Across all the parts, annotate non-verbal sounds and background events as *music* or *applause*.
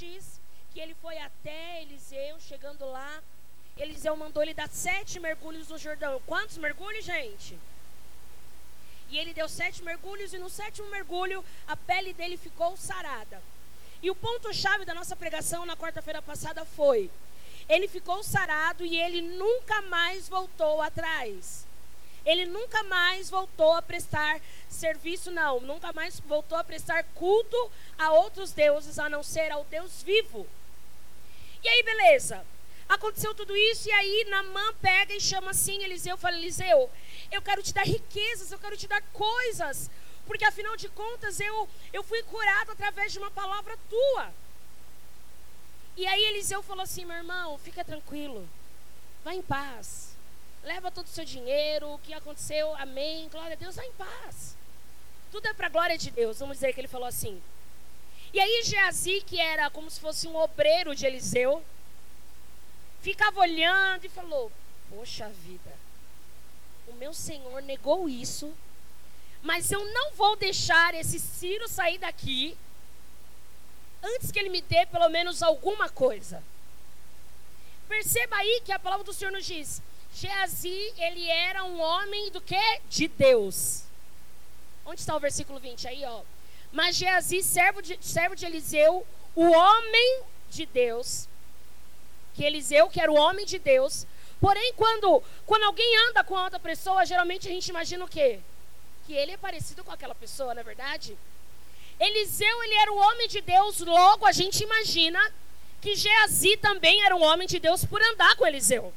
diz que ele foi até Eliseu, chegando lá, Eliseu mandou ele dar sete mergulhos no Jordão. Quantos mergulhos, gente? E ele deu sete mergulhos, e no sétimo mergulho, a pele dele ficou sarada. E o ponto-chave da nossa pregação na quarta-feira passada foi: ele ficou sarado e ele nunca mais voltou atrás. Ele nunca mais voltou a prestar serviço, não. Nunca mais voltou a prestar culto a outros deuses, a não ser ao Deus vivo. E aí, beleza. Aconteceu tudo isso e aí Namã pega e chama assim Eliseu, fala Eliseu, eu quero te dar riquezas, eu quero te dar coisas, porque afinal de contas eu eu fui curado através de uma palavra tua. E aí Eliseu falou assim, meu irmão, fica tranquilo, vá em paz, leva todo o seu dinheiro, o que aconteceu, amém, glória a Deus, vá em paz. Tudo é para a glória de Deus, vamos dizer que ele falou assim. E aí Geazi, que era como se fosse um obreiro de Eliseu, ficava olhando e falou: Poxa vida, o meu senhor negou isso, mas eu não vou deixar esse Ciro sair daqui antes que ele me dê pelo menos alguma coisa. Perceba aí que a palavra do Senhor nos diz: Geazi, ele era um homem do que? De Deus. Onde está o versículo 20? Aí, ó. Mas Geazi, servo de, servo de Eliseu, o homem de Deus, que Eliseu, que era o homem de Deus. Porém, quando, quando alguém anda com outra pessoa, geralmente a gente imagina o quê? Que ele é parecido com aquela pessoa, não é verdade? Eliseu, ele era o homem de Deus, logo a gente imagina que Geazi também era um homem de Deus por andar com Eliseu.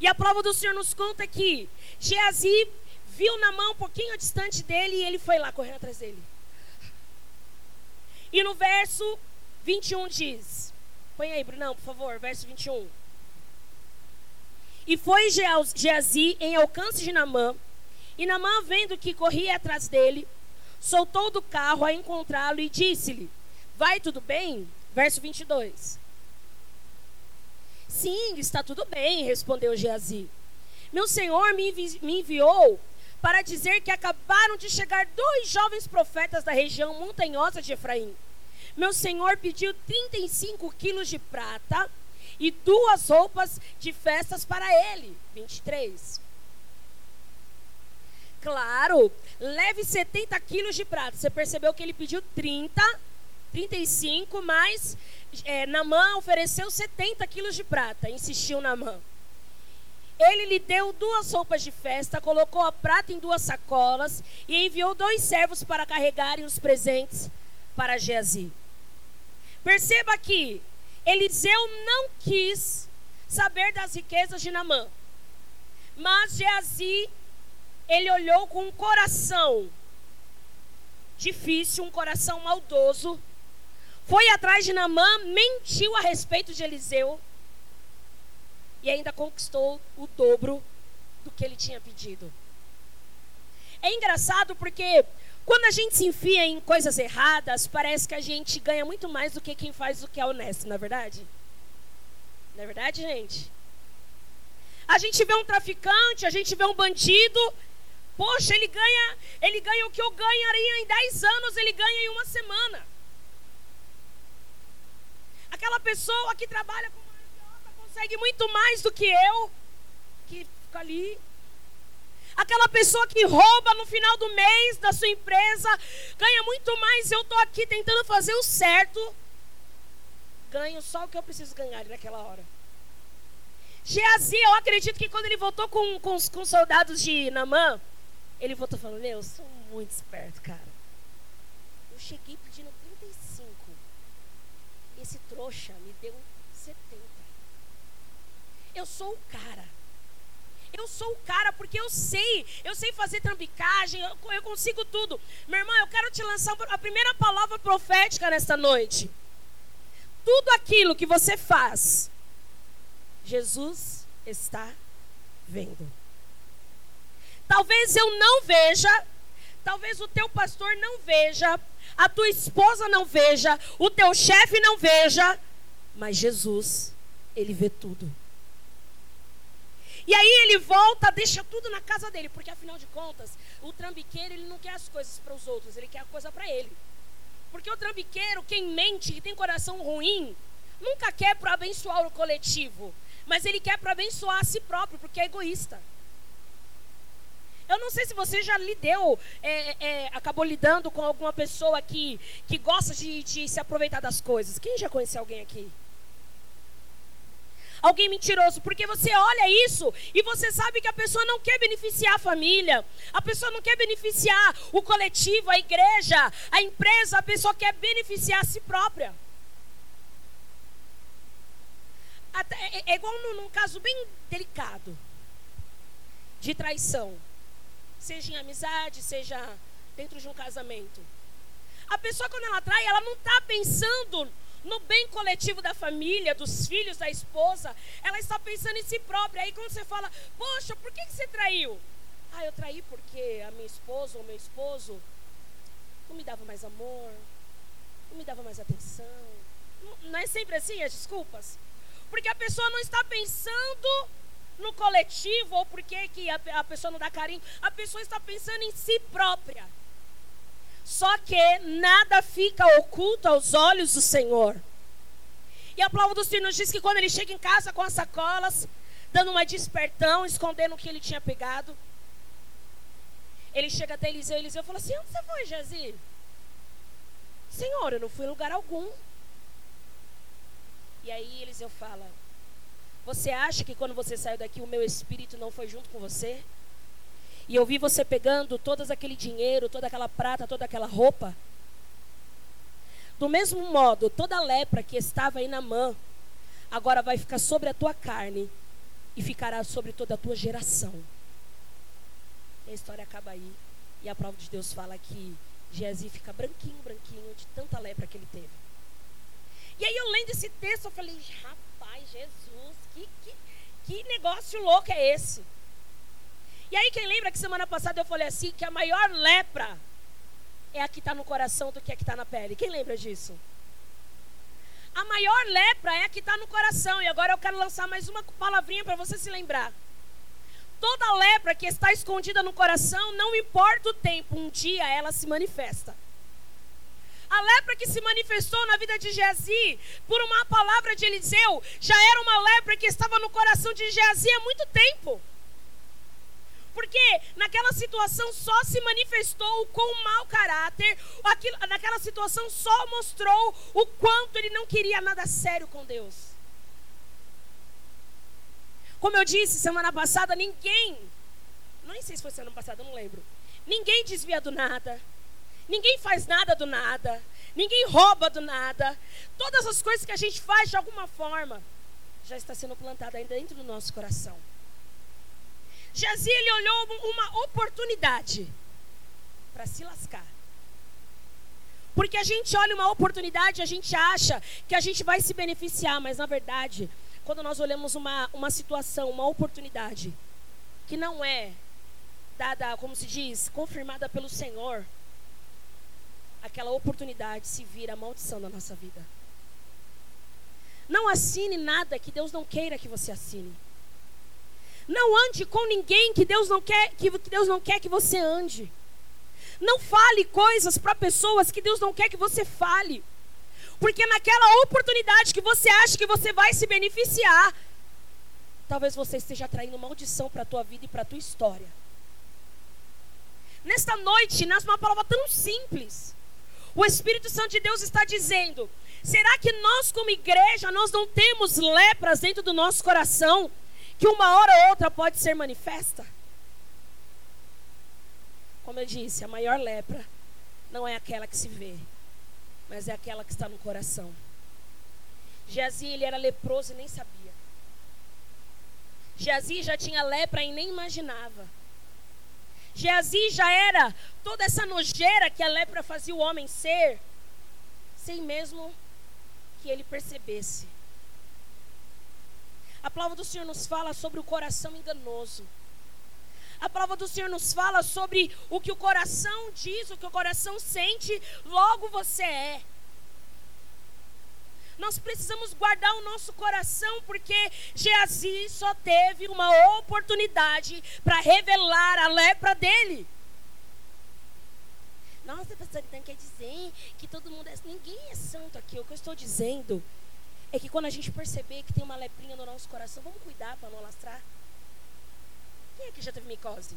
E a prova do Senhor nos conta que Geazi viu na mão um pouquinho distante dele e ele foi lá correndo atrás dele. E no verso 21 diz: Põe aí, Brunão, por favor, verso 21. E foi Geazi em alcance de Namã, e Namã, vendo que corria atrás dele, soltou do carro a encontrá-lo e disse-lhe: Vai tudo bem? Verso 22. Sim, está tudo bem, respondeu Geazi. Meu senhor me, envi me enviou para dizer que acabaram de chegar dois jovens profetas da região montanhosa de Efraim meu senhor pediu 35 quilos de prata e duas roupas de festas para ele. 23. Claro, leve 70 quilos de prata. Você percebeu que ele pediu 30, 35, mas é, Namã ofereceu 70 quilos de prata. Insistiu Namã. Ele lhe deu duas roupas de festa, colocou a prata em duas sacolas e enviou dois servos para carregarem os presentes para Geazi. Perceba que Eliseu não quis saber das riquezas de Namã. Mas Geazi, ele olhou com um coração difícil, um coração maldoso, foi atrás de Namã, mentiu a respeito de Eliseu e ainda conquistou o dobro do que ele tinha pedido. É engraçado porque quando a gente se enfia em coisas erradas, parece que a gente ganha muito mais do que quem faz o que é honesto, não é verdade? Não é verdade, gente? A gente vê um traficante, a gente vê um bandido, poxa, ele ganha, ele ganha o que eu ganharia em 10 anos, ele ganha em uma semana. Aquela pessoa que trabalha com uma consegue muito mais do que eu, que fica ali Aquela pessoa que rouba no final do mês da sua empresa, ganha muito mais. Eu estou aqui tentando fazer o certo. Ganho só o que eu preciso ganhar naquela hora. Geazi, eu acredito que quando ele voltou com, com, os, com os soldados de Namã, ele voltou falando: Meu, eu sou muito esperto, cara. Eu cheguei pedindo 35. Esse trouxa me deu 70. Eu sou o cara. Eu sou o cara porque eu sei, eu sei fazer trambicagem, eu, eu consigo tudo. Meu irmão, eu quero te lançar a primeira palavra profética nesta noite. Tudo aquilo que você faz, Jesus está vendo. Talvez eu não veja, talvez o teu pastor não veja, a tua esposa não veja, o teu chefe não veja, mas Jesus, ele vê tudo. E aí ele volta, deixa tudo na casa dele, porque afinal de contas, o trambiqueiro ele não quer as coisas para os outros, ele quer a coisa para ele. Porque o trambiqueiro, quem mente, que tem coração ruim, nunca quer para abençoar o coletivo, mas ele quer para abençoar a si próprio, porque é egoísta. Eu não sei se você já lidou, é, é, acabou lidando com alguma pessoa que, que gosta de, de se aproveitar das coisas. Quem já conheceu alguém aqui? alguém mentiroso, porque você olha isso e você sabe que a pessoa não quer beneficiar a família, a pessoa não quer beneficiar o coletivo, a igreja, a empresa, a pessoa quer beneficiar a si própria. Até, é, é igual num, num caso bem delicado de traição, seja em amizade, seja dentro de um casamento. A pessoa, quando ela trai, ela não está pensando no bem coletivo da família, dos filhos, da esposa. Ela está pensando em si própria. Aí quando você fala, poxa, por que, que você traiu? Ah, eu traí porque a minha esposa ou meu esposo não me dava mais amor, não me dava mais atenção. Não, não é sempre assim as desculpas? Porque a pessoa não está pensando no coletivo ou porque que a, a pessoa não dá carinho. A pessoa está pensando em si própria. Só que nada fica oculto aos olhos do Senhor. E a palavra do Senhor nos diz que quando ele chega em casa com as sacolas, dando uma despertão, escondendo o que ele tinha pegado, ele chega até Eliseu e Eliseu fala assim: Onde você foi, Jezi? Senhor, eu não fui em lugar algum. E aí Eliseu fala: Você acha que quando você saiu daqui o meu espírito não foi junto com você? E eu vi você pegando todo aquele dinheiro, toda aquela prata, toda aquela roupa. Do mesmo modo, toda a lepra que estava aí na mão, agora vai ficar sobre a tua carne e ficará sobre toda a tua geração. E a história acaba aí. E a prova de Deus fala que Geazi fica branquinho, branquinho, de tanta lepra que ele teve. E aí eu lendo esse texto, eu falei, rapaz, Jesus, que, que, que negócio louco é esse? E aí, quem lembra que semana passada eu falei assim: que a maior lepra é a que está no coração do que a que está na pele? Quem lembra disso? A maior lepra é a que está no coração. E agora eu quero lançar mais uma palavrinha para você se lembrar. Toda lepra que está escondida no coração, não importa o tempo, um dia ela se manifesta. A lepra que se manifestou na vida de Geazi, por uma palavra de Eliseu, já era uma lepra que estava no coração de Geazi há muito tempo. Porque naquela situação só se manifestou o quão mau caráter, aquilo, naquela situação só mostrou o quanto ele não queria nada sério com Deus. Como eu disse semana passada, ninguém, não sei se foi semana passada, não lembro. Ninguém desvia do nada. Ninguém faz nada do nada. Ninguém rouba do nada. Todas as coisas que a gente faz de alguma forma já está sendo plantada ainda dentro do nosso coração. Jazia ele olhou uma oportunidade para se lascar. Porque a gente olha uma oportunidade, a gente acha que a gente vai se beneficiar, mas na verdade, quando nós olhamos uma, uma situação, uma oportunidade, que não é dada, como se diz, confirmada pelo Senhor, aquela oportunidade se vira maldição da nossa vida. Não assine nada que Deus não queira que você assine. Não ande com ninguém que Deus não quer que, que Deus não quer que você ande. Não fale coisas para pessoas que Deus não quer que você fale. Porque naquela oportunidade que você acha que você vai se beneficiar, talvez você esteja atraindo maldição para a tua vida e para a tua história. Nesta noite, nasce uma palavra tão simples. O Espírito Santo de Deus está dizendo: será que nós, como igreja, nós não temos lepras dentro do nosso coração? que uma hora ou outra pode ser manifesta. Como eu disse, a maior lepra não é aquela que se vê, mas é aquela que está no coração. Geazi, ele era leproso e nem sabia. Geazi já tinha lepra e nem imaginava. Geazi já era toda essa nojeira que a lepra fazia o homem ser, sem mesmo que ele percebesse. A palavra do Senhor nos fala sobre o coração enganoso. A palavra do Senhor nos fala sobre o que o coração diz, o que o coração sente, logo você é. Nós precisamos guardar o nosso coração, porque Geazi só teve uma oportunidade para revelar a lepra dele. Nossa, pastor, então quer dizer que todo mundo é. Ninguém é santo aqui. O que eu estou dizendo é que quando a gente perceber que tem uma leprinha no nosso coração, vamos cuidar para não alastrar. Quem aqui já teve micose?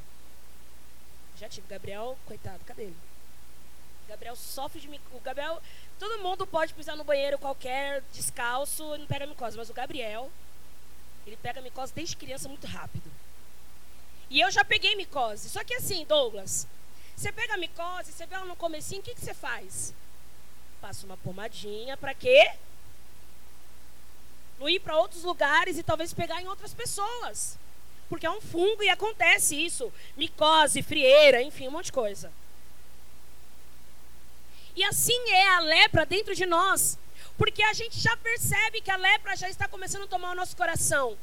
Já tive. Gabriel, coitado, cadê ele? Gabriel sofre de micose. O Gabriel, todo mundo pode pisar no banheiro qualquer, descalço, e não pega micose. Mas o Gabriel, ele pega micose desde criança muito rápido. E eu já peguei micose. Só que assim, Douglas, você pega micose, você vê ela no comecinho, o que, que você faz? Passa uma pomadinha, para quê? Não ir para outros lugares e talvez pegar em outras pessoas. Porque é um fungo e acontece isso. Micose, frieira, enfim, um monte de coisa. E assim é a lepra dentro de nós. Porque a gente já percebe que a lepra já está começando a tomar o nosso coração.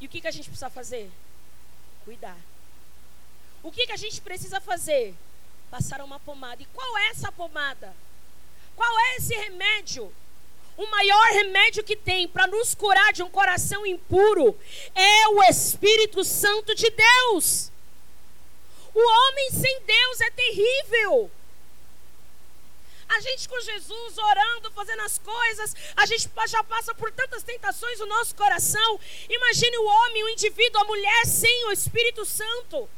E o que, que a gente precisa fazer? Cuidar. O que, que a gente precisa fazer? Passar uma pomada. E qual é essa pomada? Qual é esse remédio? O maior remédio que tem para nos curar de um coração impuro é o Espírito Santo de Deus. O homem sem Deus é terrível. A gente com Jesus orando, fazendo as coisas, a gente já passa por tantas tentações no nosso coração. Imagine o homem, o indivíduo, a mulher sem o Espírito Santo.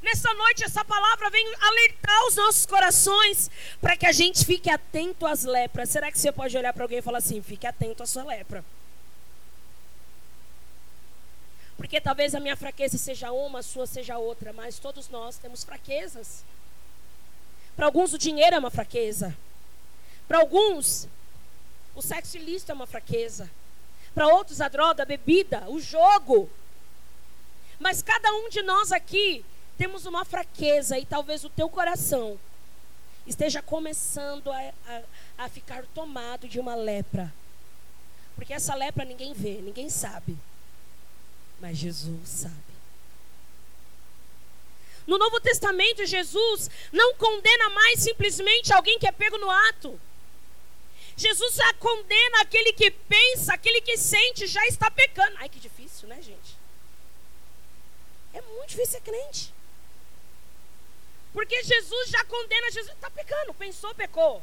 Nessa noite, essa palavra vem alertar os nossos corações para que a gente fique atento às lepras. Será que você pode olhar para alguém e falar assim: fique atento à sua lepra? Porque talvez a minha fraqueza seja uma, a sua seja outra, mas todos nós temos fraquezas. Para alguns, o dinheiro é uma fraqueza. Para alguns, o sexo ilícito é uma fraqueza. Para outros, a droga, a bebida, o jogo. Mas cada um de nós aqui temos uma fraqueza e talvez o teu coração esteja começando a, a, a ficar tomado de uma lepra. Porque essa lepra ninguém vê, ninguém sabe. Mas Jesus sabe. No Novo Testamento, Jesus não condena mais simplesmente alguém que é pego no ato. Jesus já condena aquele que pensa, aquele que sente, já está pecando. Ai, que difícil, né, gente? É muito difícil ser crente. Porque Jesus já condena, Jesus está pecando, pensou, pecou.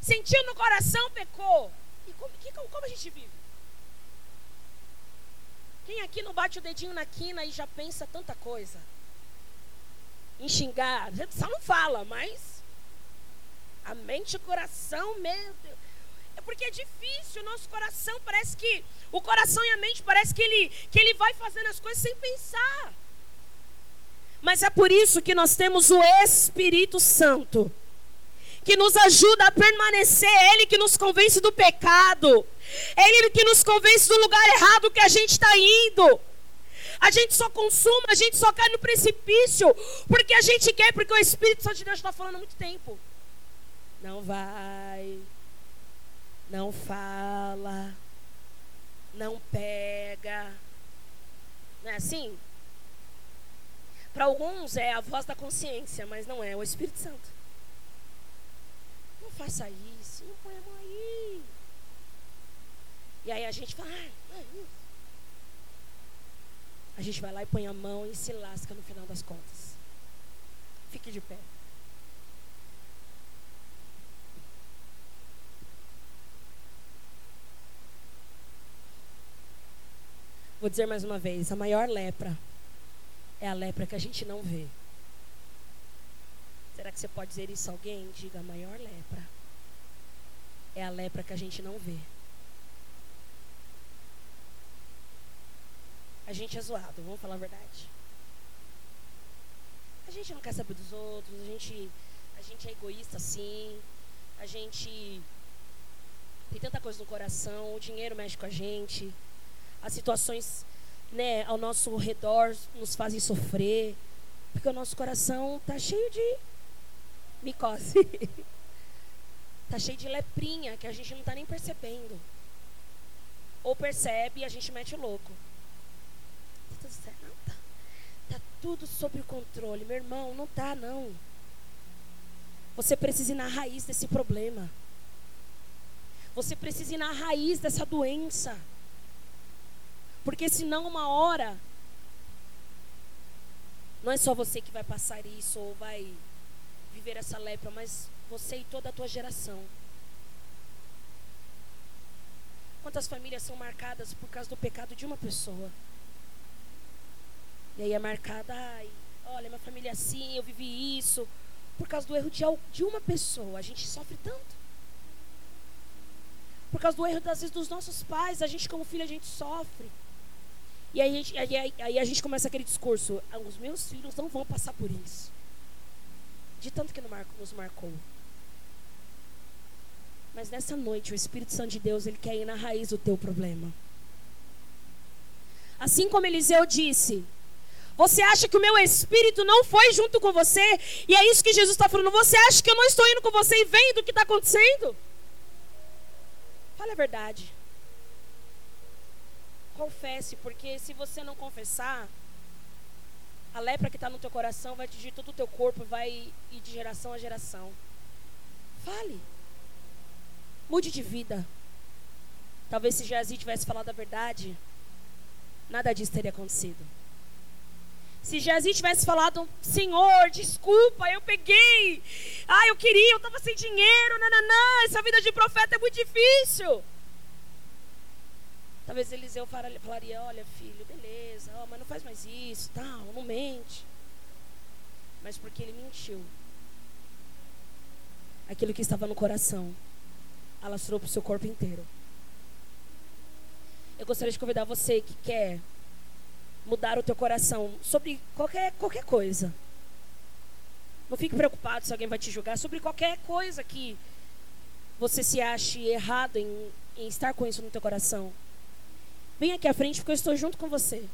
Sentiu no coração, pecou. E como, que, como a gente vive? Quem aqui não bate o dedinho na quina e já pensa tanta coisa? Em xingar, só não fala, mas a mente e o coração, meu Deus. É porque é difícil, o nosso coração parece que o coração e a mente parece que ele que ele vai fazendo as coisas sem pensar. Mas é por isso que nós temos o Espírito Santo, que nos ajuda a permanecer, é Ele que nos convence do pecado, é Ele que nos convence do lugar errado que a gente está indo. A gente só consuma, a gente só cai no precipício, porque a gente quer, porque o Espírito Santo de Deus está falando há muito tempo. Não vai, não fala, não pega. Não é assim? Para alguns é a voz da consciência, mas não é, é o Espírito Santo. Não faça isso, não põe a mão aí. E aí a gente fala, ah, a gente vai lá e põe a mão e se lasca no final das contas. Fique de pé. Vou dizer mais uma vez: a maior lepra é a lepra que a gente não vê. Será que você pode dizer isso a alguém? Diga, a maior lepra é a lepra que a gente não vê. A gente é zoado, vamos falar a verdade. A gente não quer saber dos outros, a gente, a gente é egoísta sim, a gente tem tanta coisa no coração, o dinheiro mexe com a gente, as situações né, ao nosso redor nos fazem sofrer, porque o nosso coração está cheio de micose. Está *laughs* cheio de leprinha que a gente não está nem percebendo. Ou percebe e a gente mete louco. Tá tudo certo? Não, tá, tá tudo sob o controle. Meu irmão, não tá não. Você precisa ir na raiz desse problema. Você precisa ir na raiz dessa doença. Porque senão uma hora Não é só você que vai passar isso ou vai viver essa lepra, mas você e toda a tua geração. Quantas famílias são marcadas por causa do pecado de uma pessoa? E aí é marcada, ai, olha, minha família é assim, eu vivi isso. Por causa do erro de, de uma pessoa, a gente sofre tanto. Por causa do erro, das vezes, dos nossos pais, a gente como filho, a gente sofre. E aí, a gente, aí, aí a gente começa aquele discurso, ah, os meus filhos não vão passar por isso. De tanto que nos marcou. Mas nessa noite, o Espírito Santo de Deus, ele quer ir na raiz do teu problema. Assim como Eliseu disse, você acha que o meu espírito não foi junto com você? E é isso que Jesus está falando. Você acha que eu não estou indo com você e vendo o que está acontecendo? Fale a verdade. Confesse, porque se você não confessar, a lepra que está no teu coração vai atingir todo o teu corpo, vai ir de geração a geração. Fale. Mude de vida. Talvez se Jazi tivesse falado a verdade, nada disso teria acontecido. Se Jazi tivesse falado, Senhor, desculpa, eu peguei. Ah, eu queria, eu estava sem dinheiro, nananã, essa vida de profeta é muito difícil. Talvez Eliseu falaria, olha filho, beleza, mas não faz mais isso, tal, não mente. Mas porque ele mentiu. Aquilo que estava no coração alastrou para o seu corpo inteiro. Eu gostaria de convidar você que quer mudar o teu coração sobre qualquer, qualquer coisa. Não fique preocupado se alguém vai te julgar sobre qualquer coisa que você se ache errado em, em estar com isso no teu coração. Vem aqui à frente porque eu estou junto com você.